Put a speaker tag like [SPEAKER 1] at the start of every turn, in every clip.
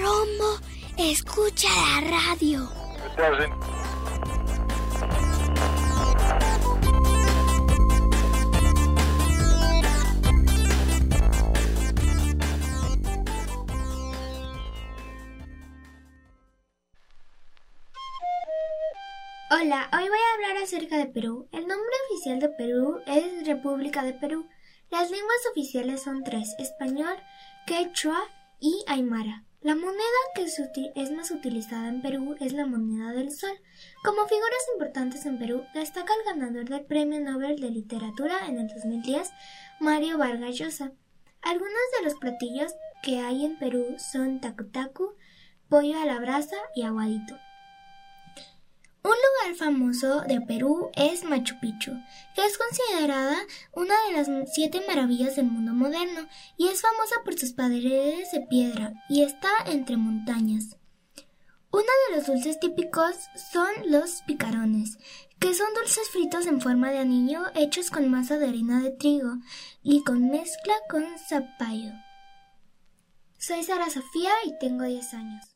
[SPEAKER 1] Rombo escucha la radio.
[SPEAKER 2] Hola, hoy voy a hablar acerca de Perú. El nombre oficial de Perú es República de Perú. Las lenguas oficiales son tres, español, quechua y aymara. La moneda que es más utilizada en Perú es la moneda del sol. Como figuras importantes en Perú, destaca el ganador del Premio Nobel de Literatura en el 2010, Mario Vargas Llosa. Algunos de los platillos que hay en Perú son tacu tacu, pollo a la brasa y aguadito. Un lugar famoso de Perú es Machu Picchu, que es considerada una de las siete maravillas del mundo moderno y es famosa por sus paredes de piedra y está entre montañas. Uno de los dulces típicos son los picarones, que son dulces fritos en forma de anillo hechos con masa de harina de trigo y con mezcla con zapallo. Soy Sara Sofía y tengo 10 años.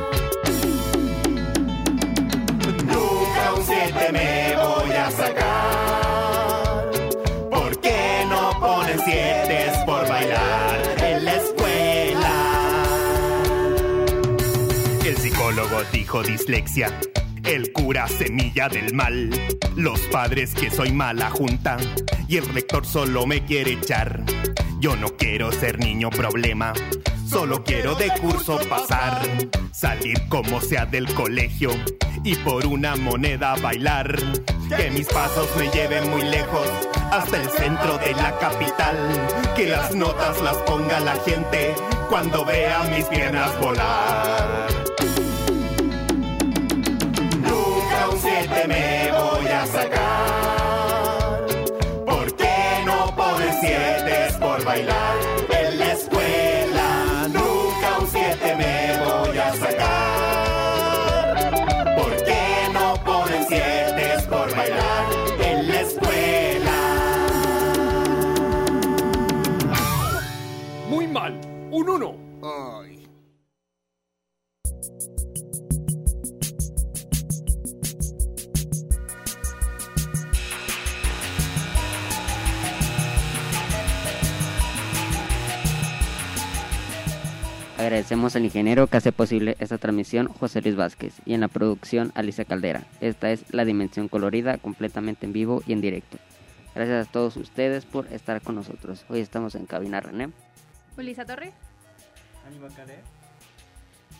[SPEAKER 3] Me voy a sacar. ¿Por qué no ponen siete por bailar en la escuela? El psicólogo dijo dislexia. El cura semilla del mal. Los padres que soy mala junta. Y el rector solo me quiere echar. Yo no quiero ser niño problema. Solo quiero de curso pasar. Salir como sea del colegio. Y por una moneda bailar. Que mis pasos me lleven muy lejos. Hasta el centro de la capital. Que las notas las ponga la gente. Cuando vea mis piernas volar. Nunca un siete me voy a sacar.
[SPEAKER 4] Agradecemos al ingeniero que hace posible esta transmisión, José Luis Vázquez, y en la producción, Alicia Caldera. Esta es La Dimensión Colorida, completamente en vivo y en directo. Gracias a todos ustedes por estar con nosotros. Hoy estamos en cabina René.
[SPEAKER 5] Ulisa Torre.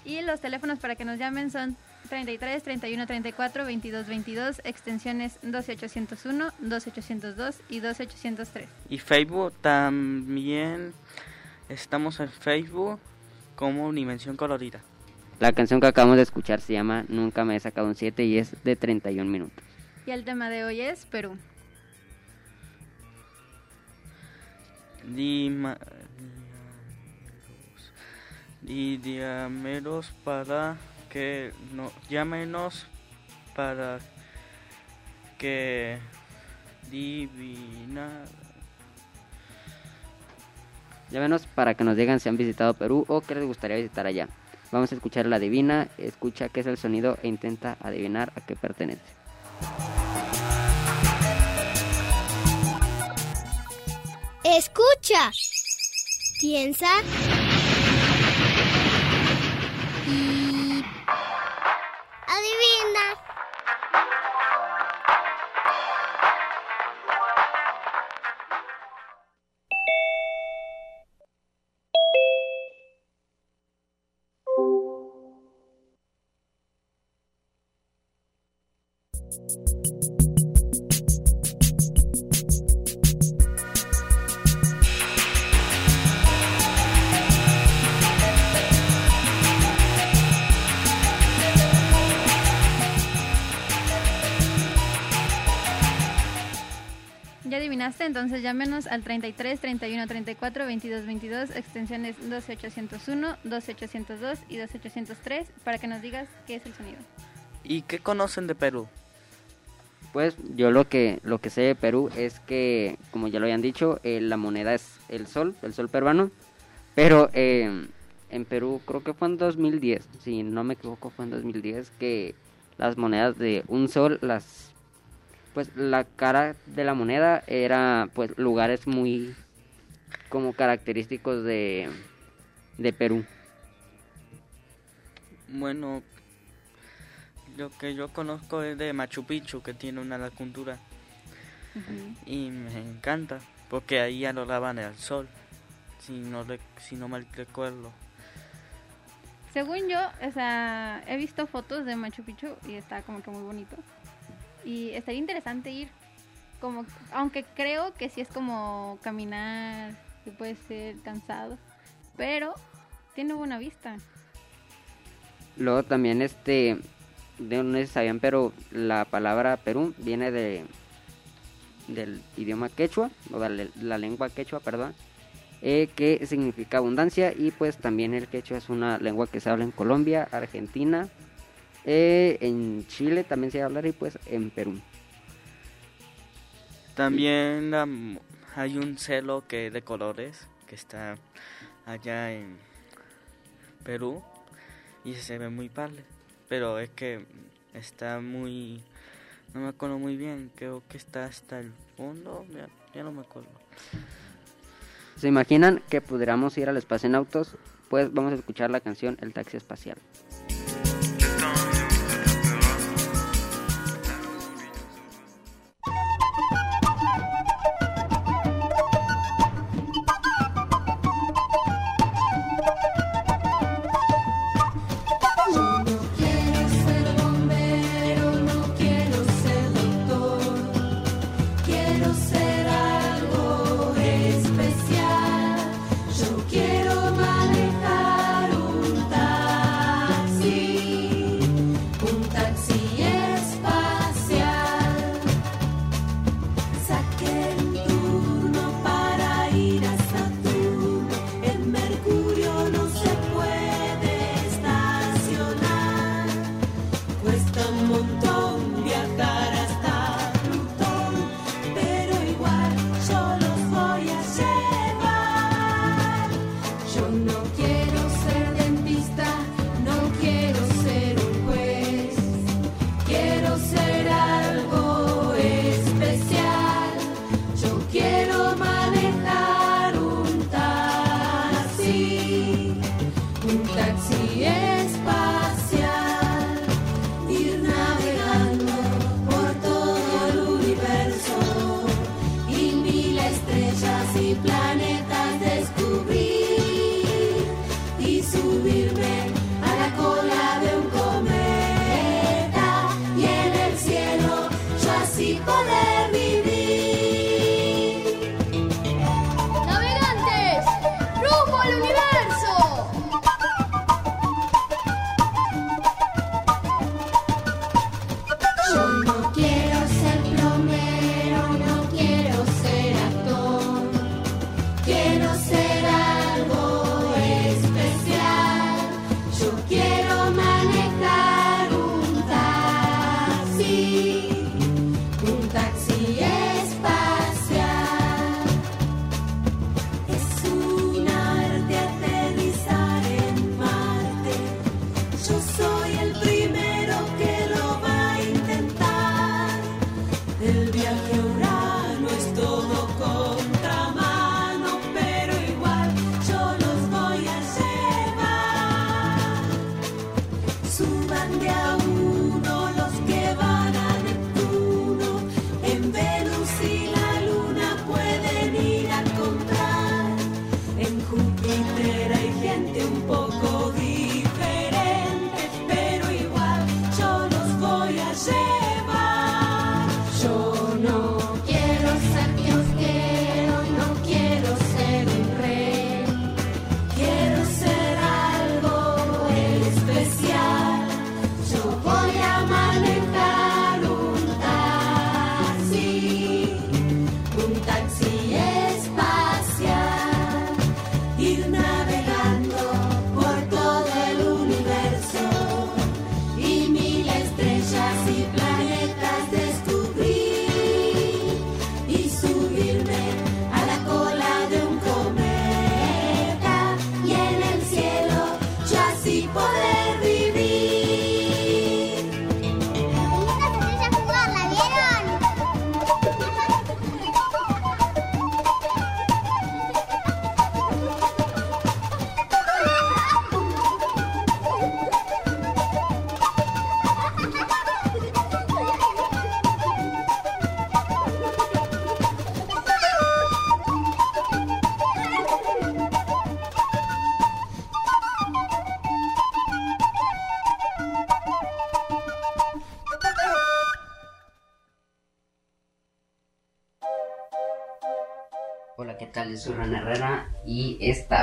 [SPEAKER 5] Y los teléfonos para que nos llamen son 33 31 34 22 22, extensiones 12801, 12802 y 12803.
[SPEAKER 6] Y Facebook también estamos en Facebook como Dimensión Colorida.
[SPEAKER 4] La canción que acabamos de escuchar se llama Nunca me he sacado un 7 y es de 31 minutos.
[SPEAKER 5] Y el tema de hoy es Perú.
[SPEAKER 6] Dima- diameros para que no llámenos para que Divina.
[SPEAKER 7] Llámenos para que nos digan si han visitado Perú o qué les gustaría visitar allá. Vamos a escuchar la divina, escucha qué es el sonido e intenta adivinar a qué pertenece.
[SPEAKER 8] Escucha. Piensa.
[SPEAKER 5] ¿Ya adivinaste? Entonces llámenos al 33 31 34 22 22, extensiones 12801, 12802 y 12803 para que nos digas qué es el sonido.
[SPEAKER 6] ¿Y qué conocen de Perú?
[SPEAKER 7] Pues yo lo que lo que sé de Perú es que, como ya lo habían dicho, eh, la moneda es el sol, el sol peruano. Pero eh, en Perú creo que fue en 2010, si no me equivoco fue en 2010 que las monedas de un sol, las pues la cara de la moneda era pues lugares muy como característicos de de Perú.
[SPEAKER 6] Bueno, lo que yo conozco es de Machu Picchu, que tiene una lacuntura. Y me encanta, porque ahí adoraban el sol, si no, re- si no mal recuerdo.
[SPEAKER 5] Según yo, o sea, he visto fotos de Machu Picchu y está como que muy bonito. Y estaría interesante ir, como, aunque creo que sí es como caminar, y puede ser cansado, pero tiene buena vista.
[SPEAKER 7] Luego también este no sé sabían, pero la palabra Perú viene de del idioma quechua o de la, la lengua quechua, perdón, eh, que significa abundancia y pues también el quechua es una lengua que se habla en Colombia, Argentina, eh, en Chile también se habla y pues en Perú.
[SPEAKER 6] También am, hay un celo que de colores que está allá en Perú y se ve muy padre, pero es que está muy no me acuerdo muy bien, creo que está hasta el fondo, ya, ya no me acuerdo.
[SPEAKER 7] ¿Se imaginan que pudiéramos ir al espacio en autos? Pues vamos a escuchar la canción El taxi espacial.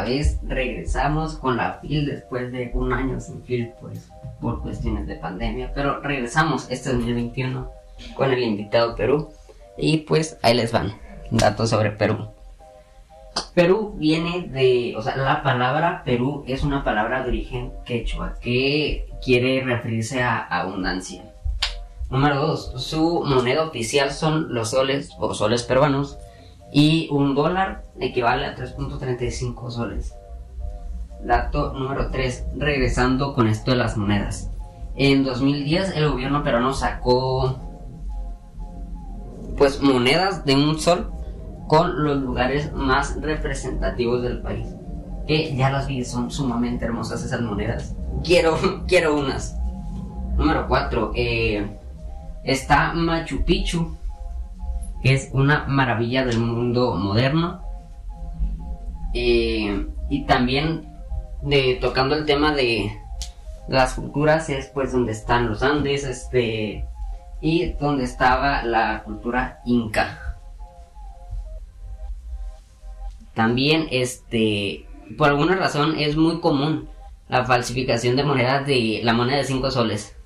[SPEAKER 4] Vez regresamos con la FIL después de un año sin FIL, pues por cuestiones de pandemia, pero regresamos este 2021 con el invitado Perú y pues ahí les van datos sobre Perú. Perú viene de, o sea, la palabra Perú es una palabra de origen quechua que quiere referirse a abundancia. Número 2. Su moneda oficial son los soles o soles peruanos y un dólar equivale a 3.35 soles. Dato número 3. Regresando con esto de las monedas. En 2010 el gobierno peruano sacó pues monedas de un sol con los lugares más representativos del país. Que ya las vi, son sumamente hermosas esas monedas. Quiero, quiero unas. Número 4. está Machu Picchu, es una maravilla del mundo moderno. Eh, y también de tocando el tema de las culturas es pues donde están los Andes, este y donde estaba la cultura inca. También este por alguna razón es muy común la falsificación de monedas de la moneda de 5 soles.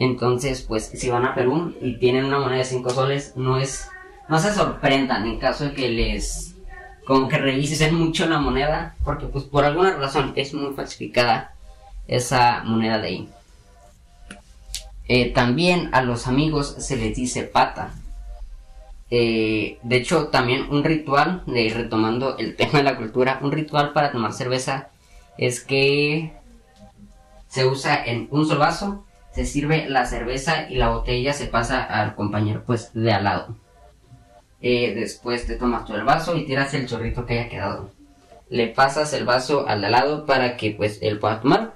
[SPEAKER 4] Entonces, pues si van a Perú y tienen una moneda de 5 soles, no es no se sorprendan en caso de que les como que revisen mucho la moneda, porque pues por alguna razón es muy falsificada esa moneda de ahí. Eh, también a los amigos se les dice pata. Eh, de hecho, también un ritual, de, retomando el tema de la cultura, un ritual para tomar cerveza es que se usa en un solo vaso, se sirve la cerveza y la botella se pasa al compañero pues de al lado. Eh, después te tomas todo el vaso y tiras el chorrito que haya quedado. Le pasas el vaso al de al lado para que pues él pueda tomar.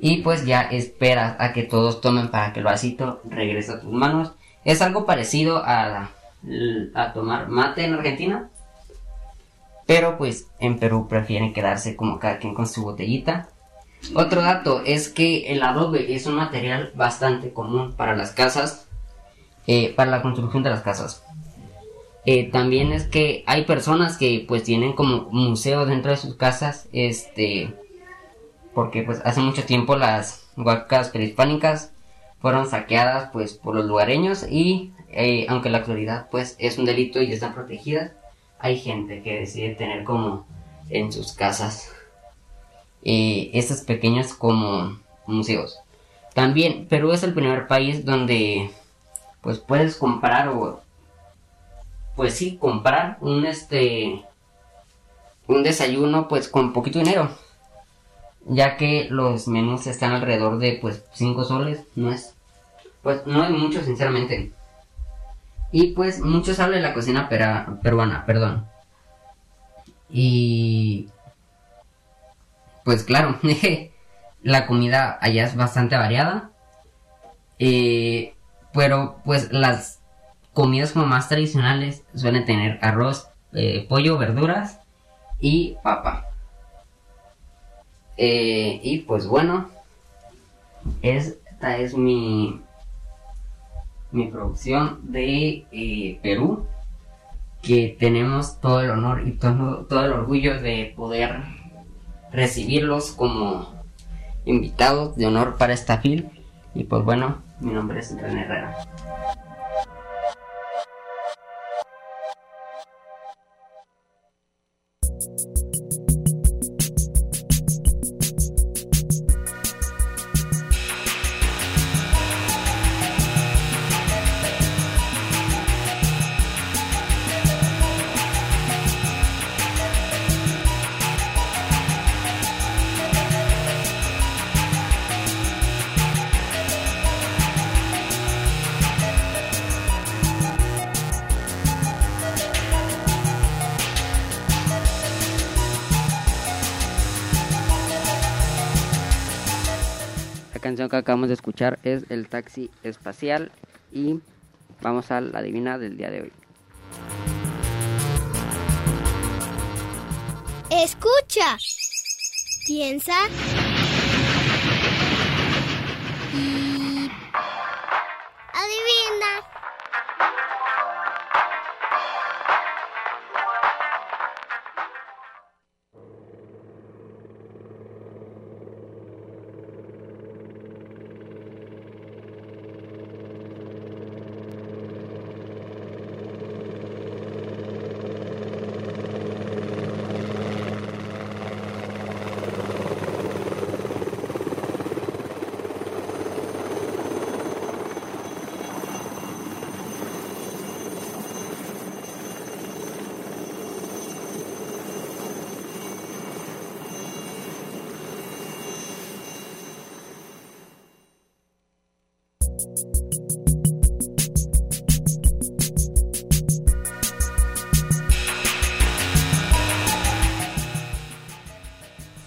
[SPEAKER 4] Y pues ya esperas a que todos tomen para que el vasito regrese a tus manos. Es algo parecido a, a tomar mate en Argentina. Pero pues en Perú prefieren quedarse como cada quien con su botellita. Otro dato es que el adobe es un material bastante común para las casas. eh, para la construcción de las casas. Eh, también es que hay personas que pues tienen como museo dentro de sus casas, este, porque pues hace mucho tiempo las huacas prehispánicas fueron saqueadas pues por los lugareños y eh, aunque en la actualidad pues es un delito y están protegidas, hay gente que decide tener como en sus casas eh, estos pequeños como museos. También Perú es el primer país donde pues puedes comprar o pues sí, comprar un este un desayuno pues con poquito dinero. Ya que los menús están alrededor de pues 5 soles, no es pues no es mucho sinceramente. Y pues muchos hablan de la cocina peruana, perdón. Y pues claro, la comida allá es bastante variada. Eh, pero pues las comidas como más tradicionales suelen tener arroz, eh, pollo, verduras y papa. Eh, y pues bueno, esta es mi, mi producción de Perú, que tenemos todo el honor y todo, todo el orgullo de poder recibirlos como invitados de honor para esta film. Y pues bueno, mi nombre es René Herrera. Canción que acabamos de escuchar es El Taxi Espacial y vamos a la divina del día de hoy.
[SPEAKER 8] Escucha. Piensa. Y
[SPEAKER 9] Adivina.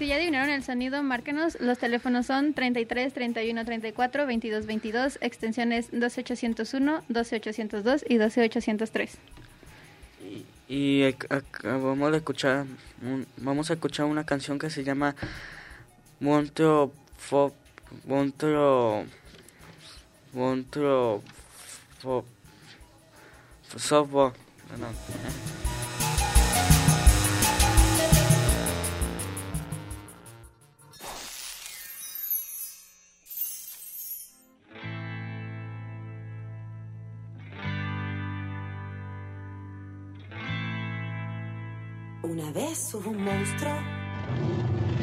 [SPEAKER 5] Si ya adivinaron el sonido, márquenos. Los teléfonos son 33 31 34 22 22, extensiones 12801, 12802 y 12803.
[SPEAKER 6] Y ac- acabamos de escuchar, un- vamos a escuchar una canción que se llama Montro Montro, Montro Softball. No,
[SPEAKER 10] Una vez hubo un monstruo,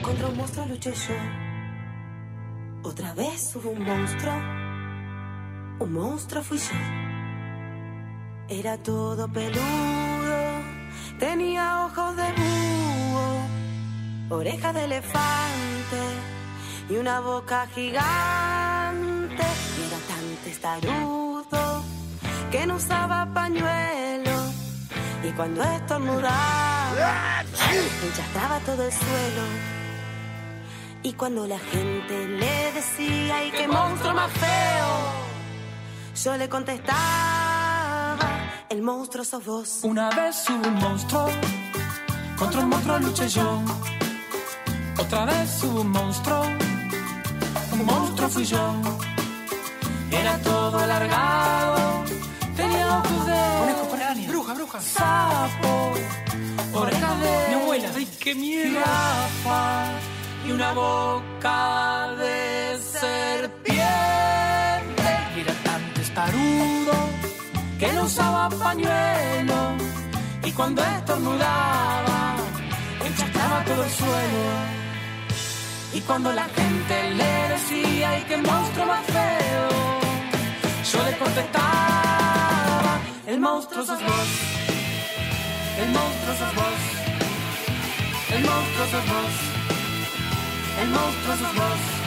[SPEAKER 10] contra un monstruo luché yo. Otra vez hubo un monstruo, un monstruo fui yo. Era todo peludo, tenía ojos de búho, orejas de elefante y una boca gigante. Era tan testarudo que no usaba pañuelo. Y cuando estornudaba, enchastraba todo el suelo. Y cuando la gente le decía, ¡ay, qué monstruo más feo! Yo le contestaba, el monstruo sos vos.
[SPEAKER 11] Una vez hubo un monstruo, contra un monstruo luché yo. Otra vez hubo un monstruo, un monstruo fui yo. Era todo alargado, bruja, sapo, orejas de mi abuela, ay qué miedo, jirafa y una boca de serpiente. Y era tan testarudo que no usaba pañuelo y cuando estornudaba enchascaba todo el suelo. Y cuando la gente le decía, ¡ay, qué monstruo más feo! Yo le contestaba, el monstruo sos vos, el monstruo sos vos, el monstruo sos vos, el monstruo sos vos.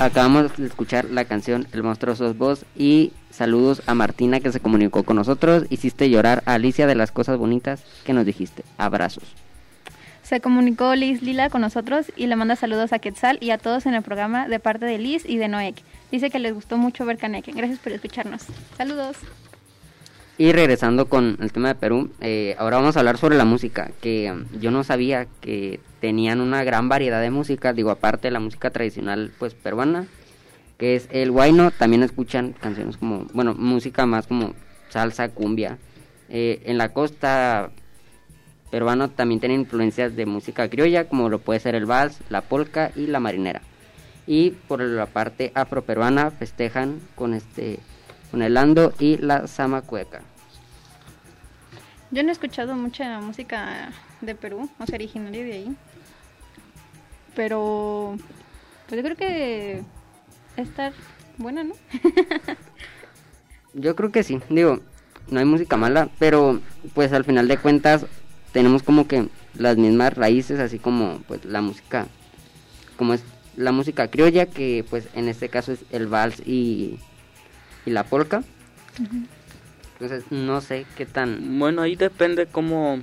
[SPEAKER 4] Acabamos de escuchar la canción El monstruo sos vos y saludos a Martina que se comunicó con nosotros. Hiciste llorar a Alicia de las cosas bonitas que nos dijiste. Abrazos.
[SPEAKER 5] Se comunicó Liz Lila con nosotros y le manda saludos a Quetzal y a todos en el programa de parte de Liz y de Noek. Dice que les gustó mucho ver Caneque. Gracias por escucharnos. Saludos.
[SPEAKER 4] Y regresando con el tema de Perú, eh, ahora vamos a hablar sobre la música, que um, yo no sabía que tenían una gran variedad de música, digo, aparte de la música tradicional pues peruana, que es el guayno, también escuchan canciones como, bueno, música más como salsa, cumbia. Eh, en la costa peruana también tienen influencias de música criolla, como lo puede ser el vals, la polca y la marinera. Y por la parte afroperuana festejan con este con el ando y la zamacueca.
[SPEAKER 5] Yo no he escuchado mucha música de Perú, o sea, originaria de ahí. Pero pues yo creo que estar buena, ¿no?
[SPEAKER 4] yo creo que sí, digo, no hay música mala, pero pues al final de cuentas tenemos como que las mismas raíces, así como pues la música, como es la música criolla, que pues en este caso es el vals y, y la polka. Entonces no sé qué tan...
[SPEAKER 6] Bueno, ahí depende cómo,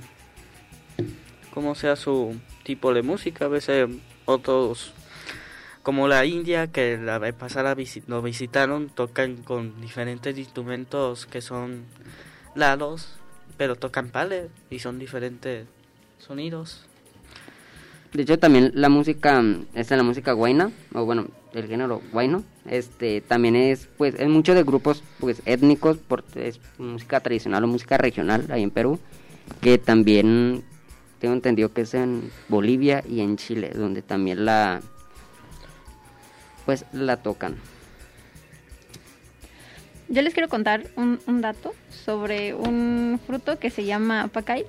[SPEAKER 6] cómo sea su tipo de música. A veces otros, como la India, que la vez pasada lo visitaron, tocan con diferentes instrumentos que son lados, pero tocan pales y son diferentes sonidos.
[SPEAKER 4] De hecho, también la música, esta es la música guayna, o bueno, el género guayno, este, también es, pues, es mucho de grupos, pues, étnicos, porque es música tradicional o música regional ahí en Perú, que también tengo entendido que es en Bolivia y en Chile, donde también la, pues, la tocan.
[SPEAKER 5] Yo les quiero contar un, un dato sobre un fruto que se llama pacay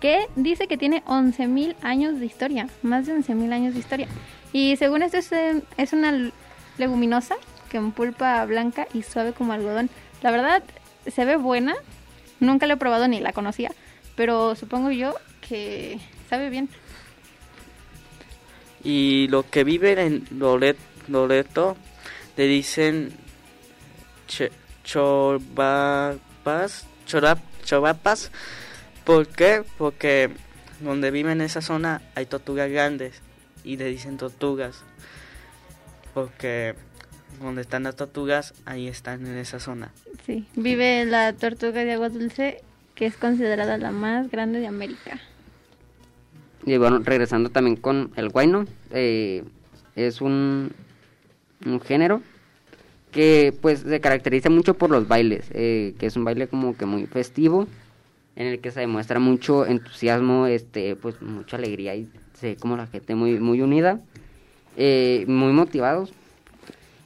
[SPEAKER 5] que dice que tiene 11.000 años de historia, más de 11.000 años de historia. Y según esto es, es una leguminosa que pulpa blanca y suave como algodón. La verdad, se ve buena, nunca la he probado ni la conocía, pero supongo yo que sabe bien.
[SPEAKER 6] Y lo que viven en Loreto le dicen chobapas, chorapas ¿Por qué? Porque donde viven en esa zona hay tortugas grandes y le dicen tortugas. Porque donde están las tortugas, ahí están en esa zona.
[SPEAKER 5] Sí, vive la tortuga de agua dulce, que es considerada la más grande de América.
[SPEAKER 4] Y bueno, regresando también con el guayno, eh, es un, un género que pues se caracteriza mucho por los bailes, eh, que es un baile como que muy festivo en el que se demuestra mucho entusiasmo, este, pues mucha alegría y ve como la gente muy, muy unida, eh, muy motivados.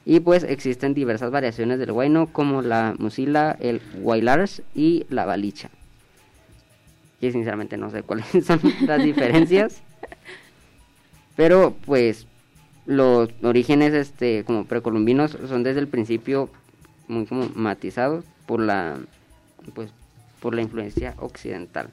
[SPEAKER 4] Y pues existen diversas variaciones del guayno como la musila, el guailars y la balicha. Y sinceramente no sé cuáles son las diferencias. Pero pues los orígenes este como precolombinos son desde el principio muy como matizados por la pues por la influencia occidental.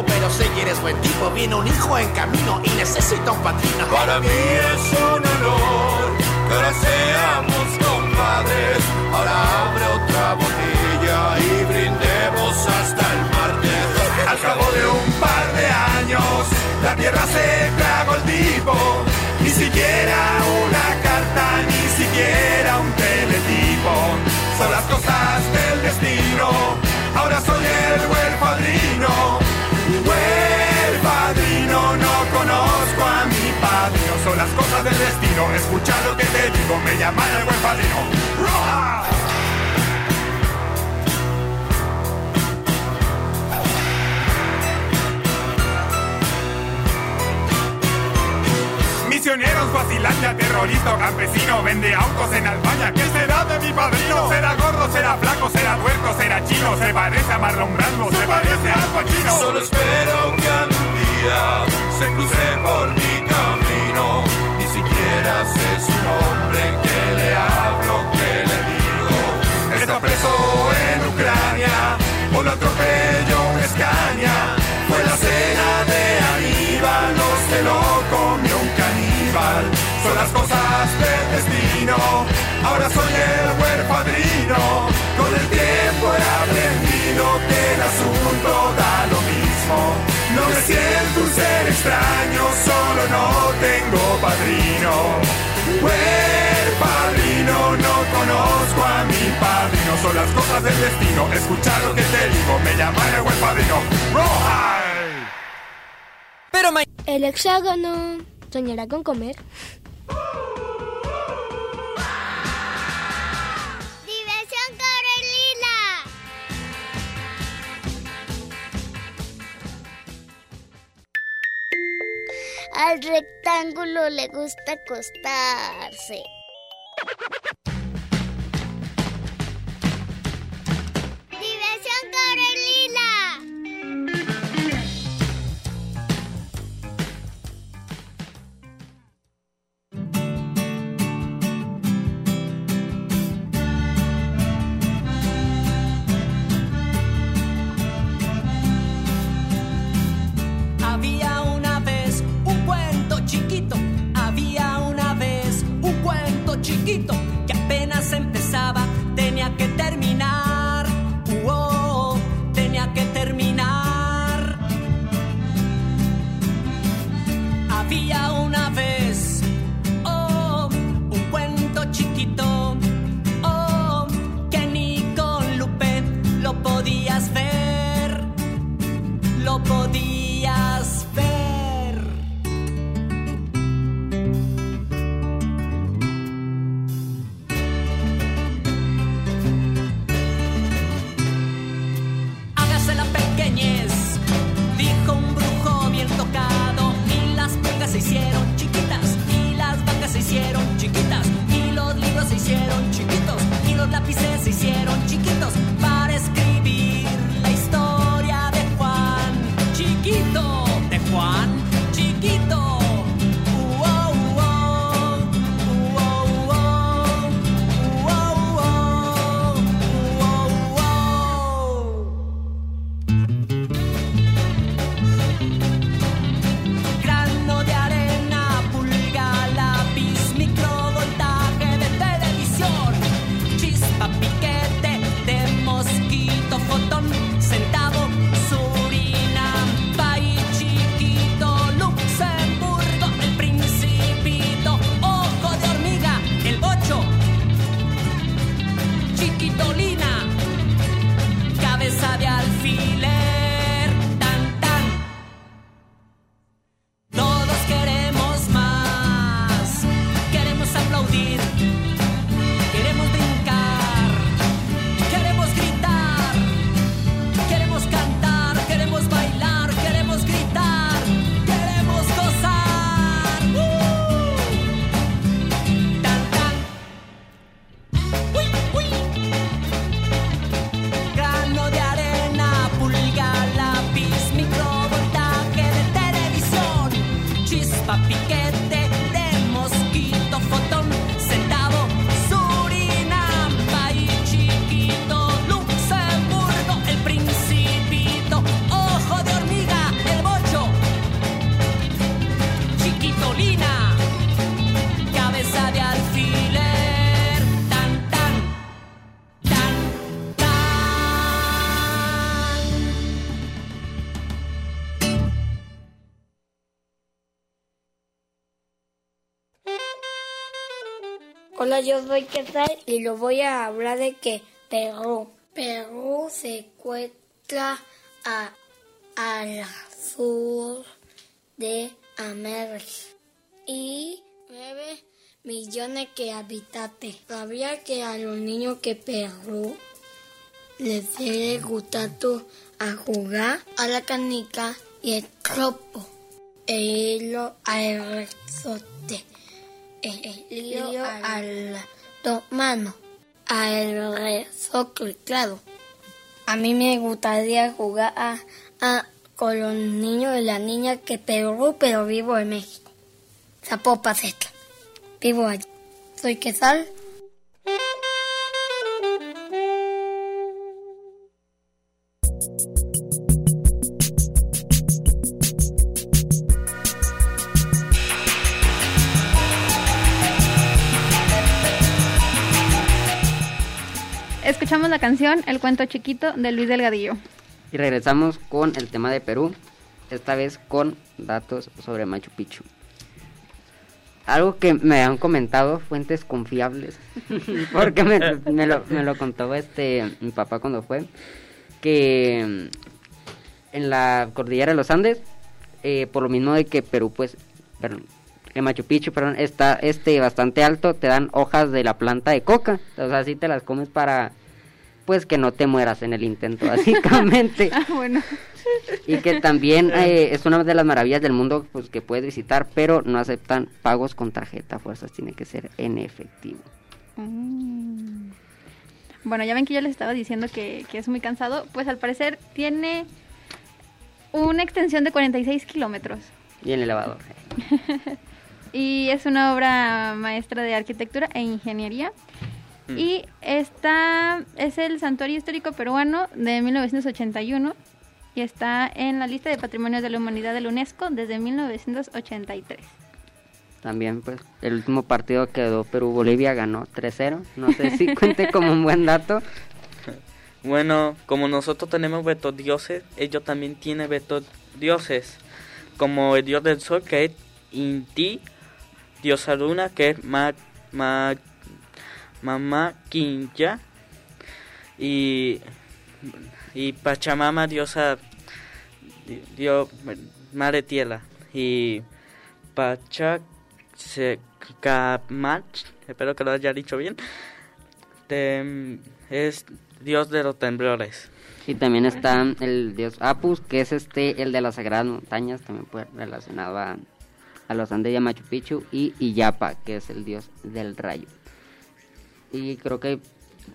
[SPEAKER 12] Pero sé que eres buen tipo. Viene un hijo en camino y necesita un patrino.
[SPEAKER 13] Para mí es un honor que ahora seamos compadres. Ahora abre otra botella y brindemos hasta el martes.
[SPEAKER 14] Al cabo de un par de años, la tierra se tragó el tipo ni siquiera una carta, ni siquiera son las cosas del destino. Escucha lo que te digo, me llaman el buen padrino. ¡Roja! Misioneros, vacilancia, terrorista campesino Vende autos en Albaña, ¿qué será de mi padrino? Será gordo, será flaco, será tuerto, será chino Se parece a Marlon Brando, se parece a Al Pacino
[SPEAKER 13] Solo espero que a se cruce por mi camino, ni siquiera sé.
[SPEAKER 14] siento un ser extraño, solo no tengo padrino. Pues padrino, no conozco a mi padrino, son las cosas del destino. Escucha lo que te digo, me llamaré buen padrino. ¡Rohan!
[SPEAKER 8] Pero
[SPEAKER 15] El hexágono soñará con comer.
[SPEAKER 9] Al rectángulo le gusta acostarse.
[SPEAKER 16] yo soy a quedar y lo voy a hablar de que Perú. Perú se encuentra a, al sur de América y 9 millones que habitantes. ¿Sabía que a los niños que Perú les debe gustar a jugar a la canica y el tropo? E hilo al resorte el lío al dos manos, al resorte, claro. A mí me gustaría jugar a, a- con los niños y las niñas que Perú, pero vivo en México. Zapopas esta. Vivo allí. Soy Quesal.
[SPEAKER 5] La canción El cuento chiquito de Luis Delgadillo.
[SPEAKER 4] Y regresamos con el tema de Perú, esta vez con datos sobre Machu Picchu. Algo que me han comentado fuentes confiables, porque me, lo, me lo contó este mi papá cuando fue, que mm, en la cordillera de los Andes, eh, por lo mismo de que Perú, pues, perdón, que Machu Picchu, perdón, está este bastante alto, te dan hojas de la planta de coca, o sea, así te las comes para, pues, que no te mueras en el intento, básicamente.
[SPEAKER 5] Ah, bueno.
[SPEAKER 4] Y que también eh, es una de las maravillas del mundo pues que puedes visitar, pero no aceptan pagos con tarjeta, fuerzas tiene que ser en efectivo.
[SPEAKER 5] Mm. Bueno, ya ven que yo les estaba diciendo que, que es muy cansado. Pues al parecer tiene una extensión de 46 kilómetros.
[SPEAKER 4] Y en elevador.
[SPEAKER 5] y es una obra maestra de arquitectura e ingeniería.
[SPEAKER 4] Mm.
[SPEAKER 5] Y esta es el Santuario Histórico Peruano de 1981 y está en la lista de Patrimonio de la Humanidad de la UNESCO desde 1983.
[SPEAKER 4] También pues el último partido que quedó Perú-Bolivia ganó 3-0. No sé si cuente como un buen dato.
[SPEAKER 6] Bueno, como nosotros tenemos vetos dioses, ellos también tienen vetos dioses. Como el dios del sol, que es Inti, diosa luna, que es Ma, Ma, Mama Quincha, y, y Pachamama, diosa, di- dio, madre tierra, y Pachacamach, espero que lo haya dicho bien, es dios de los temblores.
[SPEAKER 4] Y también está el dios Apus, que es este el de las sagradas montañas, también pues relacionado a, a los Andes y a Machu Picchu. Y Iyapa, que es el dios del rayo. Y creo que,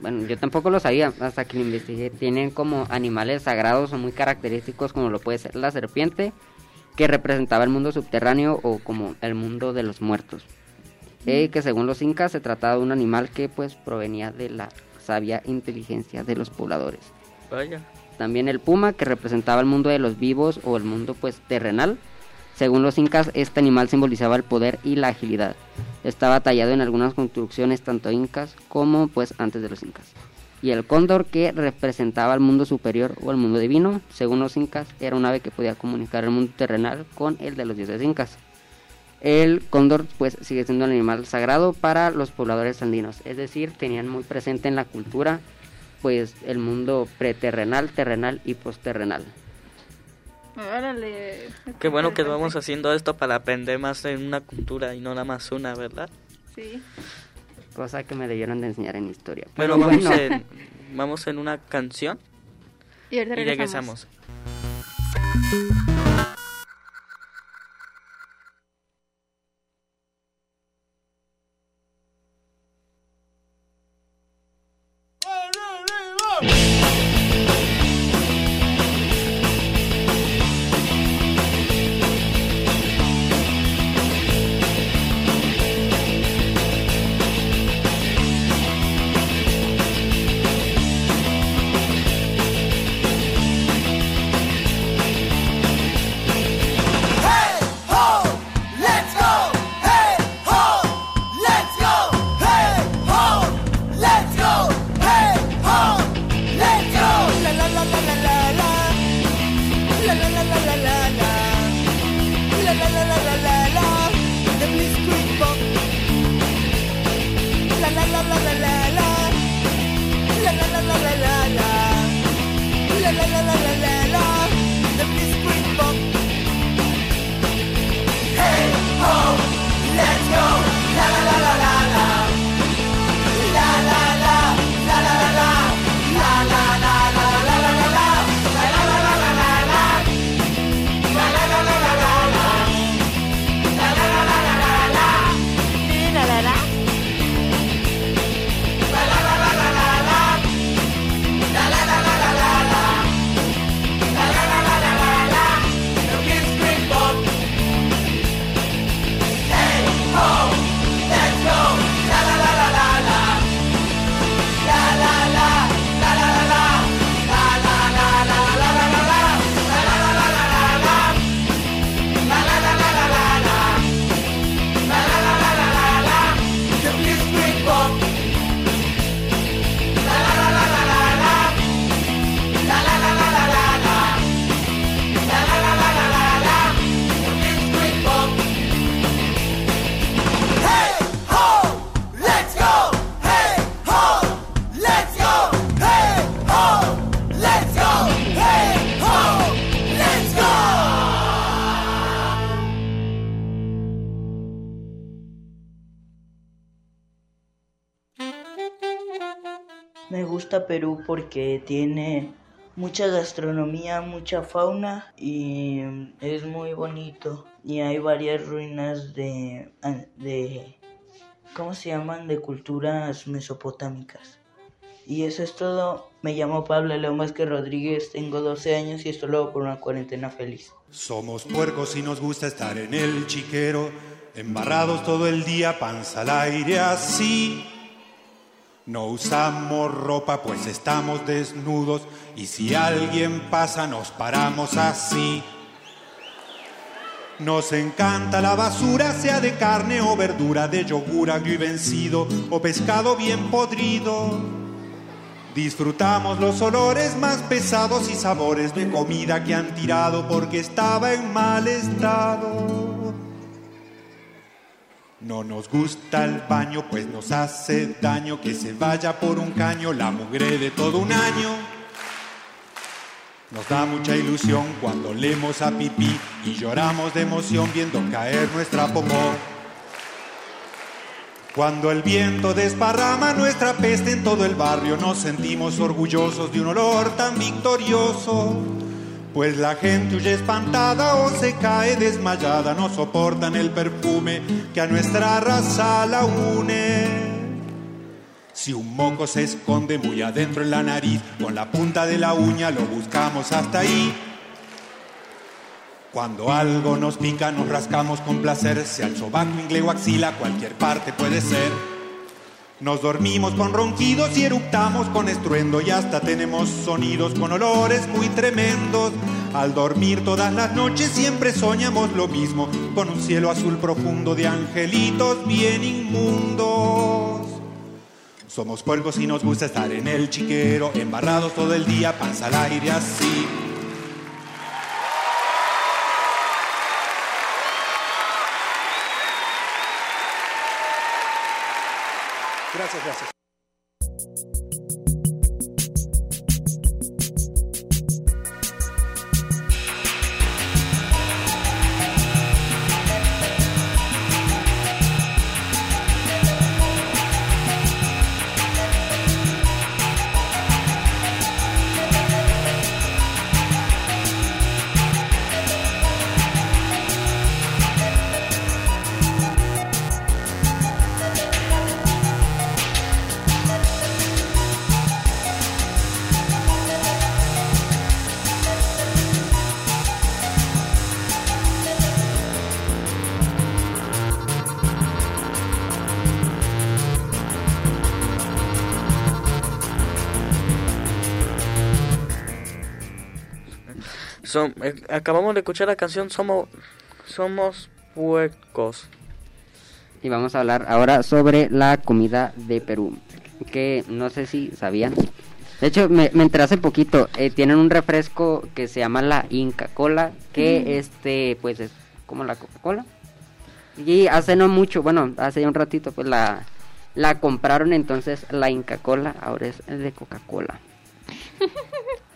[SPEAKER 4] bueno, yo tampoco lo sabía hasta que lo investigué. Tienen como animales sagrados o muy característicos, como lo puede ser la serpiente, que representaba el mundo subterráneo o como el mundo de los muertos. Eh, que según los incas se trataba de un animal que pues provenía de la sabia inteligencia de los pobladores.
[SPEAKER 6] Vaya.
[SPEAKER 4] También el puma, que representaba el mundo de los vivos o el mundo pues terrenal. Según los incas, este animal simbolizaba el poder y la agilidad. Estaba tallado en algunas construcciones tanto incas como pues antes de los incas. Y el cóndor, que representaba el mundo superior o el mundo divino. Según los incas, era un ave que podía comunicar el mundo terrenal con el de los dioses incas. El cóndor pues sigue siendo un animal sagrado para los pobladores andinos, es decir, tenían muy presente en la cultura pues el mundo preterrenal, terrenal y posterrenal.
[SPEAKER 5] Órale.
[SPEAKER 6] Qué bueno que vamos haciendo esto para aprender más en una cultura y no nada más una, ¿verdad?
[SPEAKER 5] Sí.
[SPEAKER 4] Cosa que me debieron de enseñar en historia.
[SPEAKER 6] Bueno,
[SPEAKER 4] Pero
[SPEAKER 6] vamos,
[SPEAKER 4] bueno,
[SPEAKER 6] En, vamos en una canción
[SPEAKER 5] Y ahorita
[SPEAKER 6] y
[SPEAKER 5] regresamos.
[SPEAKER 17] Perú porque tiene mucha gastronomía, mucha fauna y es muy bonito. Y hay varias ruinas de, de ¿cómo se llaman? De culturas mesopotámicas. Y eso es todo. Me llamo Pablo León Vázquez Rodríguez, tengo 12 años y estoy luego por una cuarentena feliz.
[SPEAKER 18] Somos puercos y nos gusta estar en el chiquero, embarrados todo el día, panza al aire así. No usamos ropa pues estamos desnudos y si alguien pasa nos paramos así. Nos encanta la basura, sea de carne o verdura, de yogur agrio y vencido o pescado bien podrido. Disfrutamos los olores más pesados y sabores de comida que han tirado porque estaba en mal estado. No nos gusta el baño, pues nos hace daño que se vaya por un caño la mugre de todo un año. Nos da mucha ilusión cuando leemos a pipí y lloramos de emoción viendo caer nuestra popó. Cuando el viento desparrama nuestra peste en todo el barrio, nos sentimos orgullosos de un olor tan victorioso. Pues la gente huye espantada o se cae desmayada, no soportan el perfume que a nuestra raza la une. Si un moco se esconde muy adentro en la nariz, con la punta de la uña lo buscamos hasta ahí. Cuando algo nos pica, nos rascamos con placer, sea el sobaco, ingle o axila, cualquier parte puede ser. Nos dormimos con ronquidos y eructamos con estruendo y hasta tenemos sonidos con olores muy tremendos. Al dormir todas las noches siempre soñamos lo mismo, con un cielo azul profundo de angelitos bien inmundos. Somos puercos y nos gusta estar en el chiquero, embarrados todo el día, panza al aire así. Gracias, gracias.
[SPEAKER 6] Son, eh, acabamos de escuchar la canción Somos, Somos Puercos.
[SPEAKER 4] Y vamos a hablar ahora sobre la comida de Perú. Que no sé si sabían. De hecho, me, me enteré hace poquito. eh, tienen un refresco que se llama la Inca Cola. Que
[SPEAKER 5] Ujú.
[SPEAKER 4] este, pues es como la Coca-Cola. Y hace no mucho, bueno, hace ya un ratito, pues la, la compraron. Entonces la Inca Cola ahora es de Coca-Cola.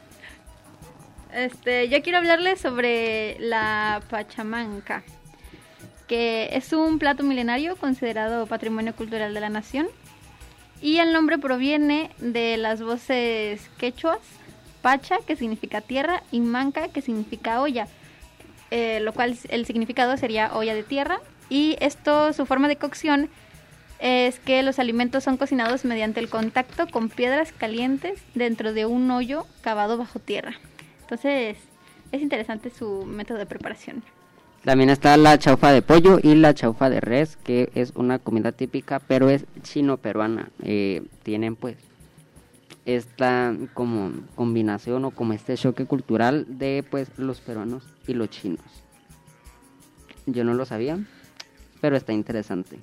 [SPEAKER 5] Este, yo quiero hablarles sobre la pachamanca, que es un plato milenario considerado patrimonio cultural de la nación. Y el nombre proviene de las voces quechuas, pacha, que significa tierra, y manca, que significa olla, eh, lo cual el significado sería olla de tierra. Y esto, su forma de cocción es que los alimentos son cocinados mediante el contacto con piedras calientes dentro de un hoyo cavado bajo tierra. Entonces, es interesante su método de preparación.
[SPEAKER 4] También está la chaufa de pollo y la chaufa de res, que es una comida típica, pero es chino-peruana. Eh, tienen pues esta como combinación o como este choque cultural de pues los peruanos y los chinos. Yo no lo sabía, pero está interesante.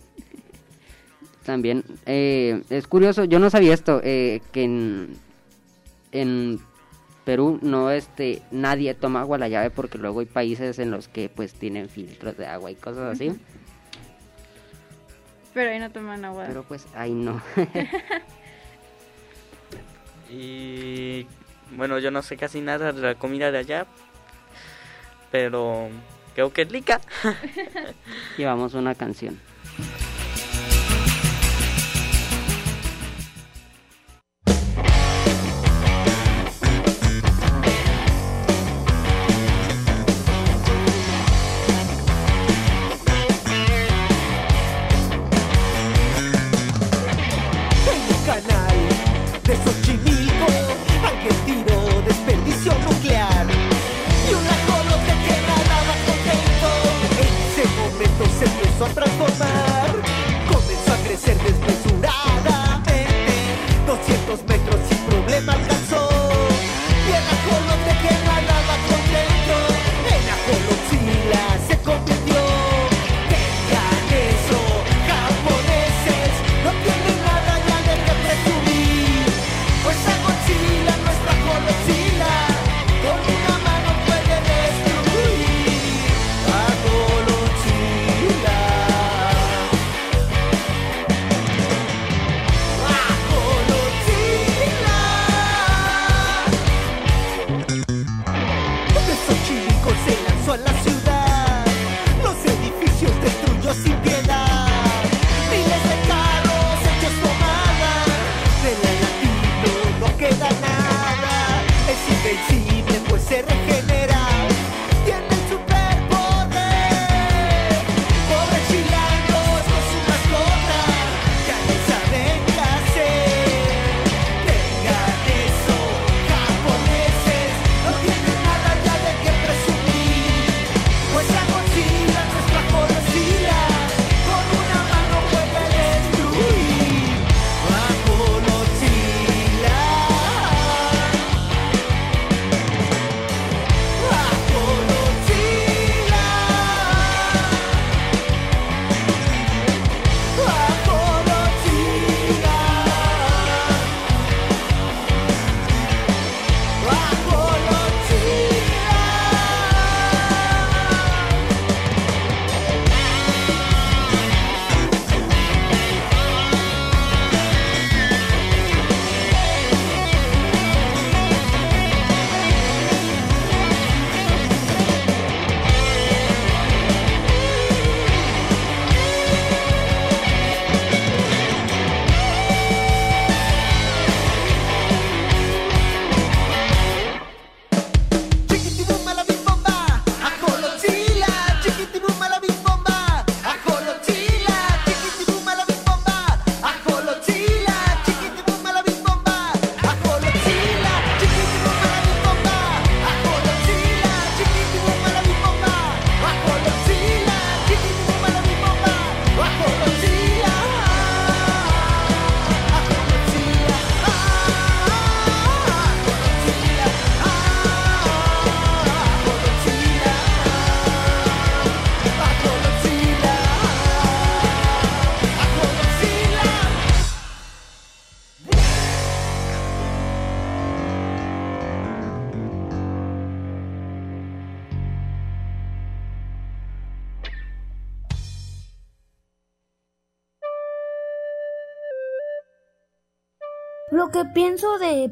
[SPEAKER 4] También eh, es curioso, yo no sabía esto, eh, que en, en Perú no este nadie toma agua a la llave porque luego hay países en los que pues tienen filtros de agua y cosas así.
[SPEAKER 5] Pero ahí no toman agua.
[SPEAKER 4] Pero pues ahí no.
[SPEAKER 6] Y bueno, yo no sé casi nada de la comida de allá, pero creo que es rica.
[SPEAKER 4] Llevamos una canción.
[SPEAKER 16] Eu só pra.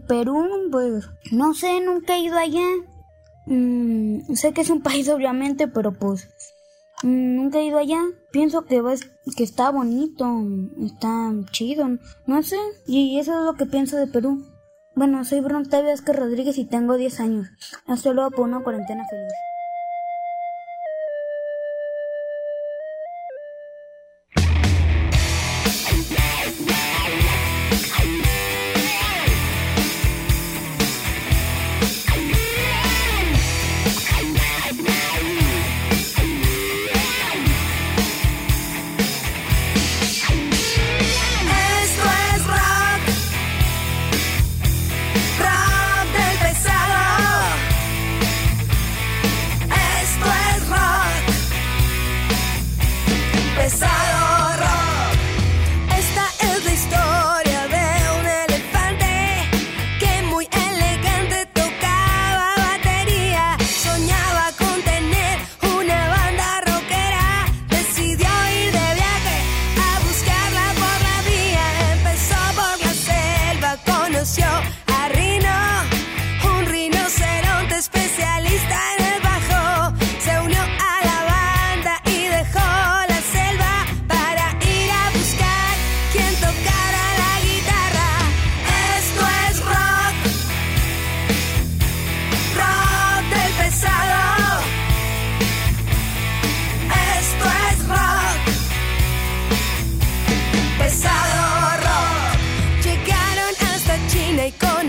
[SPEAKER 16] Perú, pues no sé, nunca he ido allá. Mm, sé que es un país obviamente, pero pues mm, nunca he ido allá. Pienso que, va, que está bonito, está chido, no sé. Y eso es lo que pienso de Perú. Bueno, soy Brontavio Vázquez Rodríguez y tengo 10 años. Hasta luego por una cuarentena feliz.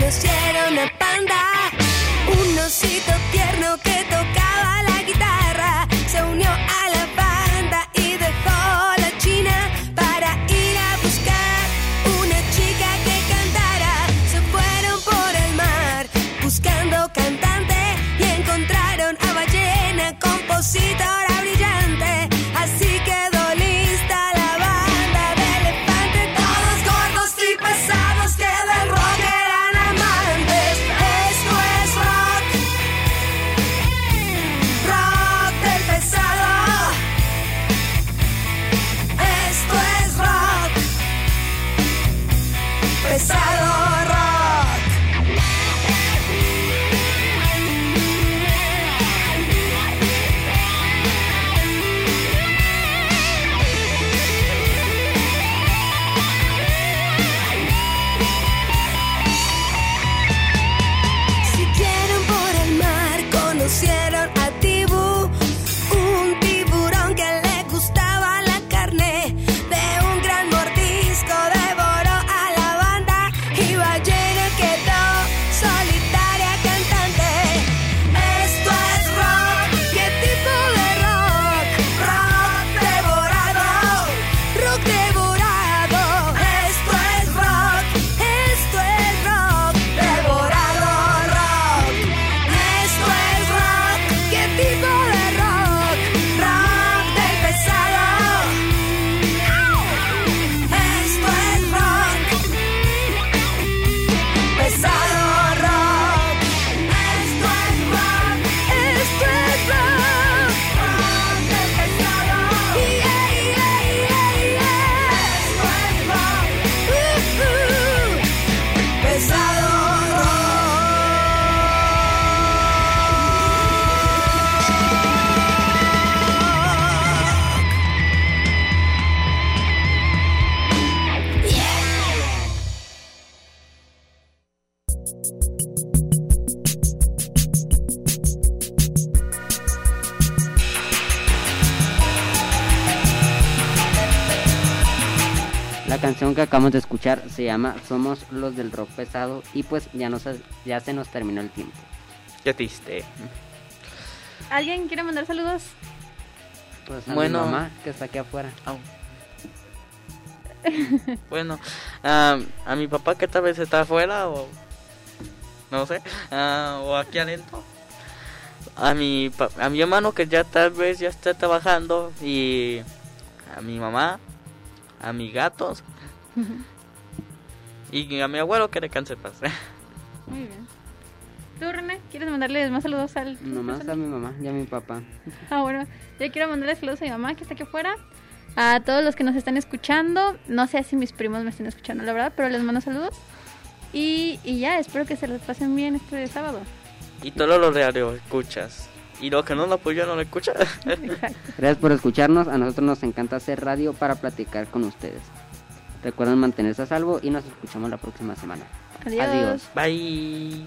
[SPEAKER 4] just yet. Acabamos de escuchar se llama Somos los del rock pesado y pues ya, nos, ya se nos terminó el tiempo.
[SPEAKER 6] Qué triste.
[SPEAKER 5] ¿Alguien quiere mandar saludos?
[SPEAKER 4] Pues a
[SPEAKER 6] Bueno.
[SPEAKER 4] mi mamá que está aquí afuera.
[SPEAKER 6] Bueno, a mi papá que tal vez está afuera o no sé, ah, o aquí adentro. A mi pa- a mi hermano que ya tal vez ya está trabajando y a mi mamá, a mis gatos y a mi abuelo que descanse paz.
[SPEAKER 5] Muy bien. ¿Tú, René, quieres mandarle más saludos al...
[SPEAKER 4] Nomás a mi mamá y a mi papá.
[SPEAKER 5] Ah, bueno, yo quiero mandarle saludos a mi mamá que está aquí afuera. A todos los que nos están escuchando. No sé si mis primos me están escuchando, la verdad, pero les mando saludos. Y, y ya, espero que se los pasen bien este sábado.
[SPEAKER 6] y todos los radios escuchas. Y los que no lo apoyan no lo escuchan.
[SPEAKER 4] Gracias por escucharnos. A nosotros nos encanta hacer radio para platicar con ustedes. Recuerden mantenerse a salvo y nos escuchamos la próxima semana.
[SPEAKER 5] Adiós.
[SPEAKER 4] Adiós.
[SPEAKER 6] Bye.